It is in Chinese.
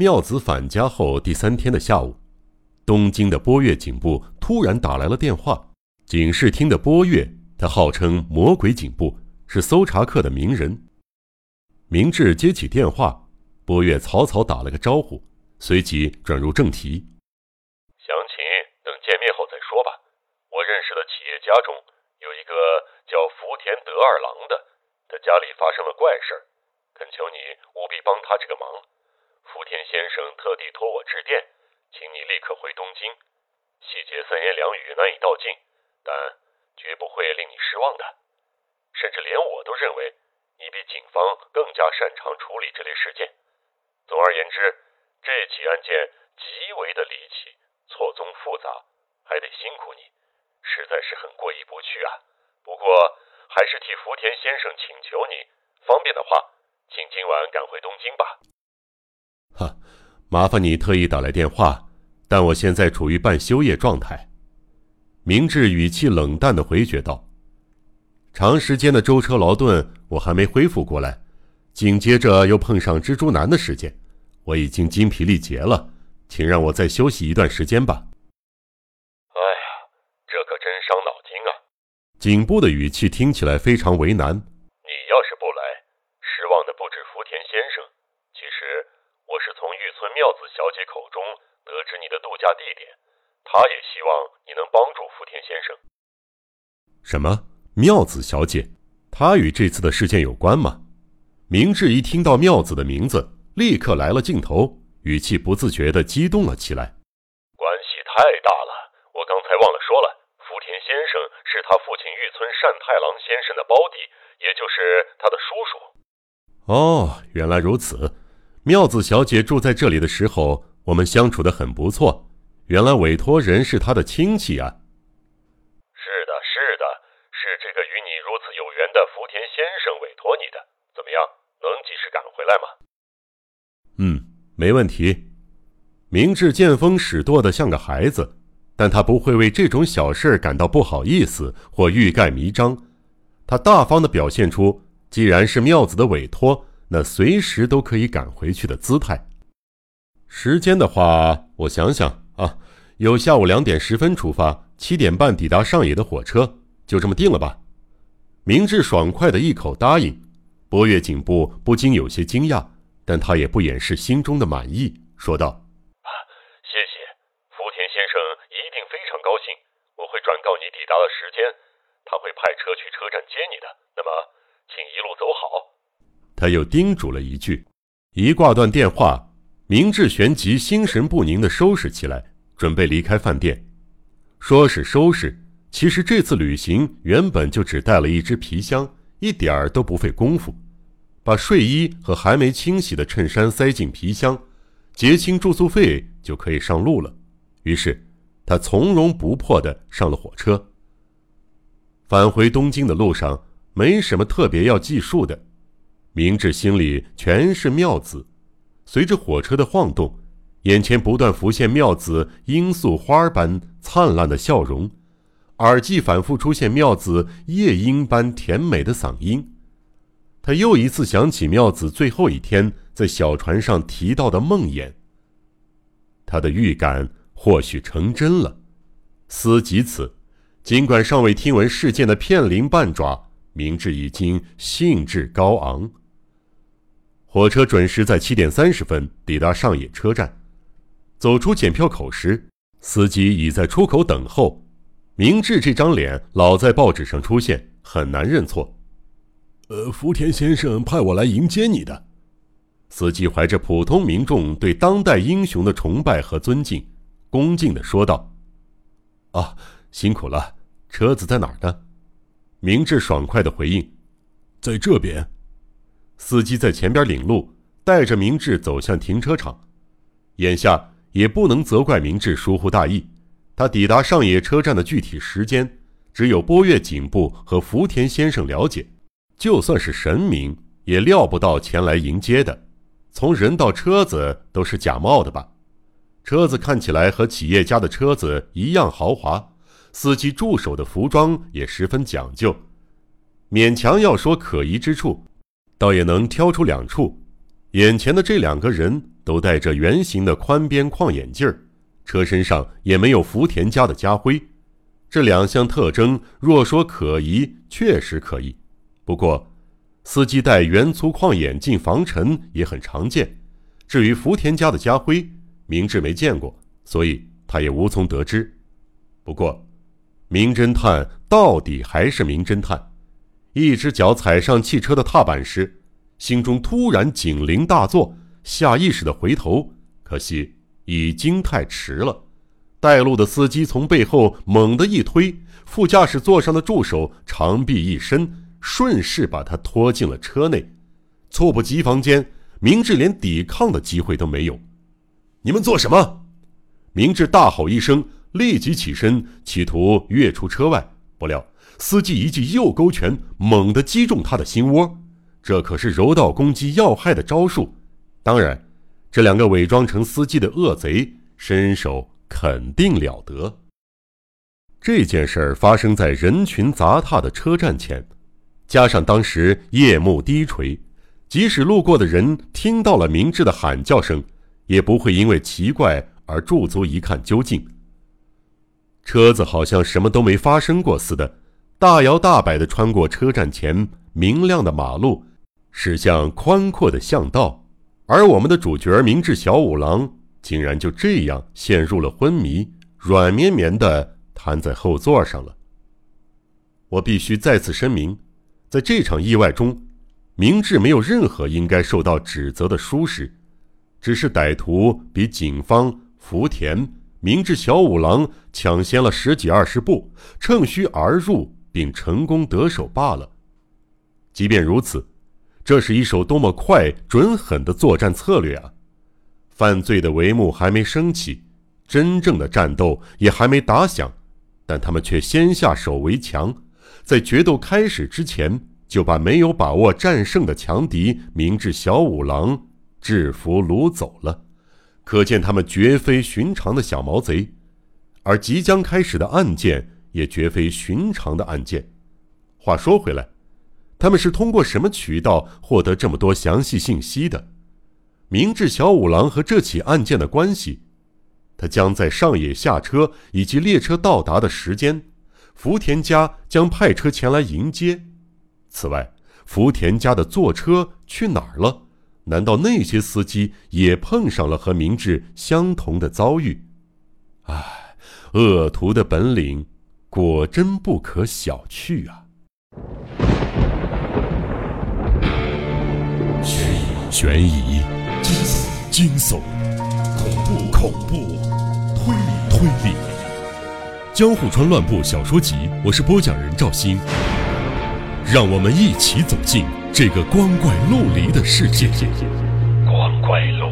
妙子返家后第三天的下午，东京的波月警部突然打来了电话。警视厅的波月，他号称“魔鬼警部”，是搜查课的名人。明智接起电话，波月草草打了个招呼，随即转入正题：“详情等见面后再说吧。我认识的企业家中有一个叫福田德二郎的，他家里发生了怪事。”恳求你务必帮他这个忙。福田先生特地托我致电，请你立刻回东京。细节三言两语难以道尽，但绝不会令你失望的。甚至连我都认为你比警方更加擅长处理这类事件。总而言之，这起案件极为的离奇，错综复杂，还得辛苦你，实在是很过意不去啊。不过还是替福田先生请求你，方便的话。请今晚赶回东京吧。哈，麻烦你特意打来电话，但我现在处于半休业状态。明智语气冷淡的回绝道：“长时间的舟车劳顿，我还没恢复过来，紧接着又碰上蜘蛛男的事件，我已经精疲力竭了，请让我再休息一段时间吧。”哎呀，这可真伤脑筋啊！警部的语气听起来非常为难。妙子小姐口中得知你的度假地点，她也希望你能帮助福田先生。什么？妙子小姐？她与这次的事件有关吗？明智一听到妙子的名字，立刻来了劲头，语气不自觉地激动了起来。关系太大了，我刚才忘了说了，福田先生是他父亲玉村善太郎先生的胞弟，也就是他的叔叔。哦，原来如此。妙子小姐住在这里的时候，我们相处的很不错。原来委托人是她的亲戚啊！是的，是的，是这个与你如此有缘的福田先生委托你的。怎么样，能及时赶回来吗？嗯，没问题。明智见风使舵的像个孩子，但他不会为这种小事感到不好意思或欲盖弥彰。他大方的表现出，既然是妙子的委托。那随时都可以赶回去的姿态。时间的话，我想想啊，有下午两点十分出发，七点半抵达上野的火车，就这么定了吧。明智爽快的一口答应。波月警部不禁有些惊讶，但他也不掩饰心中的满意，说道：“啊，谢谢，福田先生一定非常高兴。我会转告你抵达的时间，他会派车去车站接你的。那么，请一路走好。”他又叮嘱了一句，一挂断电话，明志旋即心神不宁地收拾起来，准备离开饭店。说是收拾，其实这次旅行原本就只带了一只皮箱，一点儿都不费功夫。把睡衣和还没清洗的衬衫塞进皮箱，结清住宿费就可以上路了。于是，他从容不迫地上了火车。返回东京的路上，没什么特别要计数的。明智心里全是妙子，随着火车的晃动，眼前不断浮现妙子罂粟花般灿烂的笑容，耳际反复出现妙子夜莺般甜美的嗓音。他又一次想起妙子最后一天在小船上提到的梦魇。他的预感或许成真了。思及此，尽管尚未听闻事件的片鳞半爪，明智已经兴致高昂。火车准时在七点三十分抵达上野车站。走出检票口时，司机已在出口等候。明智这张脸老在报纸上出现，很难认错。呃，福田先生派我来迎接你的。司机怀着普通民众对当代英雄的崇拜和尊敬，恭敬的说道：“啊，辛苦了。车子在哪儿呢？”明智爽快的回应：“在这边。”司机在前边领路，带着明智走向停车场。眼下也不能责怪明智疏忽大意，他抵达上野车站的具体时间，只有波月警部和福田先生了解。就算是神明，也料不到前来迎接的。从人到车子都是假冒的吧？车子看起来和企业家的车子一样豪华，司机助手的服装也十分讲究。勉强要说可疑之处。倒也能挑出两处，眼前的这两个人都戴着圆形的宽边框眼镜儿，车身上也没有福田家的家徽。这两项特征，若说可疑，确实可疑。不过，司机戴圆粗框眼镜防尘也很常见。至于福田家的家徽，明智没见过，所以他也无从得知。不过，名侦探到底还是名侦探。一只脚踩上汽车的踏板时，心中突然警铃大作，下意识的回头，可惜已经太迟了。带路的司机从背后猛地一推，副驾驶座上的助手长臂一伸，顺势把他拖进了车内。猝不及防间，明智连抵抗的机会都没有。你们做什么？明智大吼一声，立即起身，企图跃出车外。不料司机一记右勾拳猛地击中他的心窝，这可是柔道攻击要害的招数。当然，这两个伪装成司机的恶贼身手。肯定了得。这件事儿发生在人群杂沓的车站前，加上当时夜幕低垂，即使路过的人听到了明智的喊叫声，也不会因为奇怪而驻足一看究竟。车子好像什么都没发生过似的，大摇大摆地穿过车站前明亮的马路，驶向宽阔的巷道，而我们的主角明智小五郎。竟然就这样陷入了昏迷，软绵绵的瘫在后座上了。我必须再次声明，在这场意外中，明智没有任何应该受到指责的疏失，只是歹徒比警方、福田、明智小五郎抢先了十几二十步，趁虚而入并成功得手罢了。即便如此，这是一手多么快、准、狠的作战策略啊！犯罪的帷幕还没升起，真正的战斗也还没打响，但他们却先下手为强，在决斗开始之前就把没有把握战胜的强敌明智小五郎制服掳走了，可见他们绝非寻常的小毛贼，而即将开始的案件也绝非寻常的案件。话说回来，他们是通过什么渠道获得这么多详细信息的？明智小五郎和这起案件的关系，他将在上野下车以及列车到达的时间，福田家将派车前来迎接。此外，福田家的坐车去哪儿了？难道那些司机也碰上了和明智相同的遭遇？唉，恶徒的本领果真不可小觑啊！悬疑。惊悚、惊悚恐怖、恐怖、推理、推理，《江户川乱步小说集》，我是播讲人赵鑫，让我们一起走进这个光怪陆离的世界。光怪陆离。